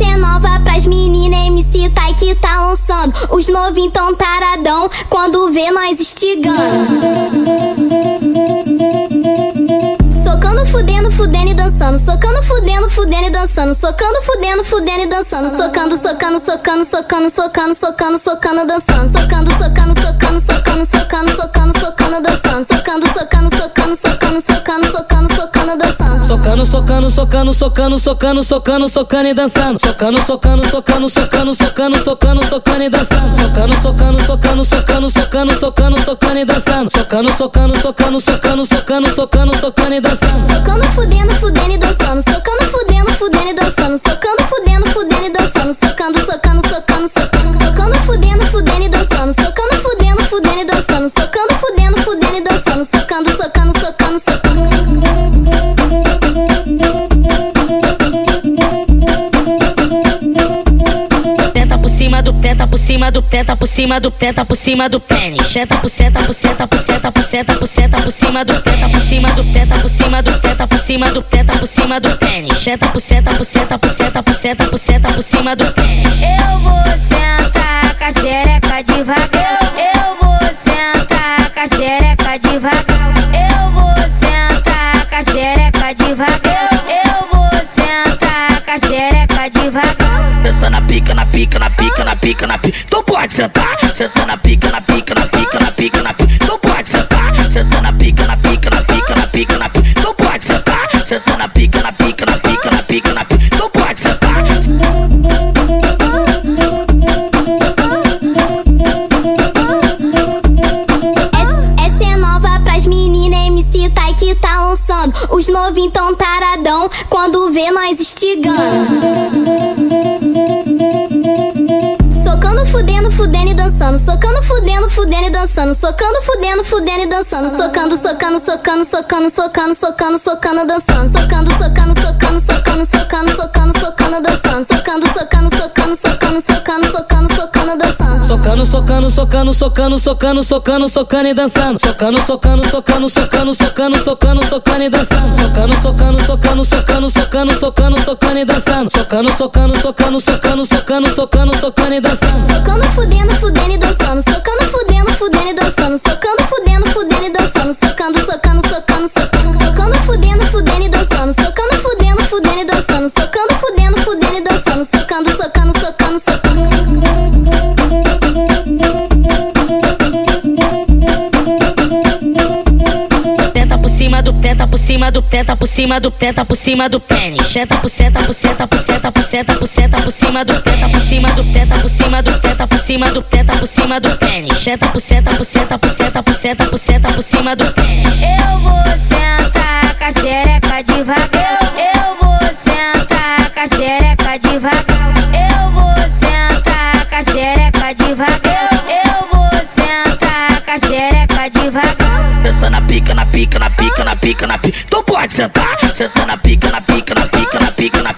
É nova pras meninas, MC Tai que tá lançando. Os novinhos tão taradão quando vê nós estigando. Socando, fudendo, fudendo e dançando. Socando, fudendo, fudendo e dançando. Socando, fudendo, fudendo e dançando. Socando, socando, socando, socando, socando, socando, socando, dançando. Socando, socando, socando, socando, socando, socando, socando, dançando. Socando, socando, socando, socando, socando, socando, socando e dançando. Socando, socando, socando, socando, socando, socando, socando e dançando. Socando, socando, socando, socando, socando, socando, socando e dançando. Socando, socando, socando, socando, socando, socando, socando e dançando. Socando, fudendo, fudendo e dançando. Cima do tenta por cima do tenta por cima do pênis. Senta por senta por senta por senta por senta por senta por cima do tenta por cima do tenta por cima do tenta por cima do tenta por cima do pênis. Senta por senta por senta por senta por senta por senta por cima do pênis. Eu vou sentar com a xereca devagar. Eu vou sentar com a xereca devagar. Eu vou sentar com a xereca devagar. Pica, na pica, na pica, na pica, na pica. Então pode sentar. Senta na pica, na pica, na pica, na pica, na pica. Então pode sentar. Senta na pica, na pica, na pica, na pica, na pica. Então pode sentar. Senta na pica, na pica, na pica, na pica, na pica. Então pode sentar. Essa, é nova pras meninas, MC que tá lançando. Os novinhos tão taradão quando vê nós estigando. Fudendo e dançando. Socando, fudendo, fudendo e dançando. Socando, fudendo, fudendo e dançando. Socando, socando, socando, socando, socando, socando, socando, dançando. Socando, socando, socando, socando, socando, socando, socando, dançando. Socando, socando, socando, socando, socando, socando, socando, dançando. Socando, socando, socando, socando, socando, socando, socando e dançando. Socando, socando, socando, socando, socando, socando, socando e dançando. Socando, socando, socando, socando, socando, socando, socando e dançando. Socando, socando, socando, socando, socando, socando, socando e dançando. Socando, fudendo, fudendo e dançando. Socando, fudendo, fudendo e dançando. Cima do tenta por cima do tenta por cima do tenta por cima do pênis. Senta por senta por senta por senta por senta por senta por cima do tenta por cima do tenta por cima do tenta por cima do tenta por cima do pênis. Senta por senta por senta por senta por senta por senta por cima do pênis. Eu vou sentar com a xereca devagar. Eu vou sentar com a xereca devagar. Pica, na pica, na pica, na pica, na pica. Então pode sentar. Senta na pica, na pica, na pica, na pica, na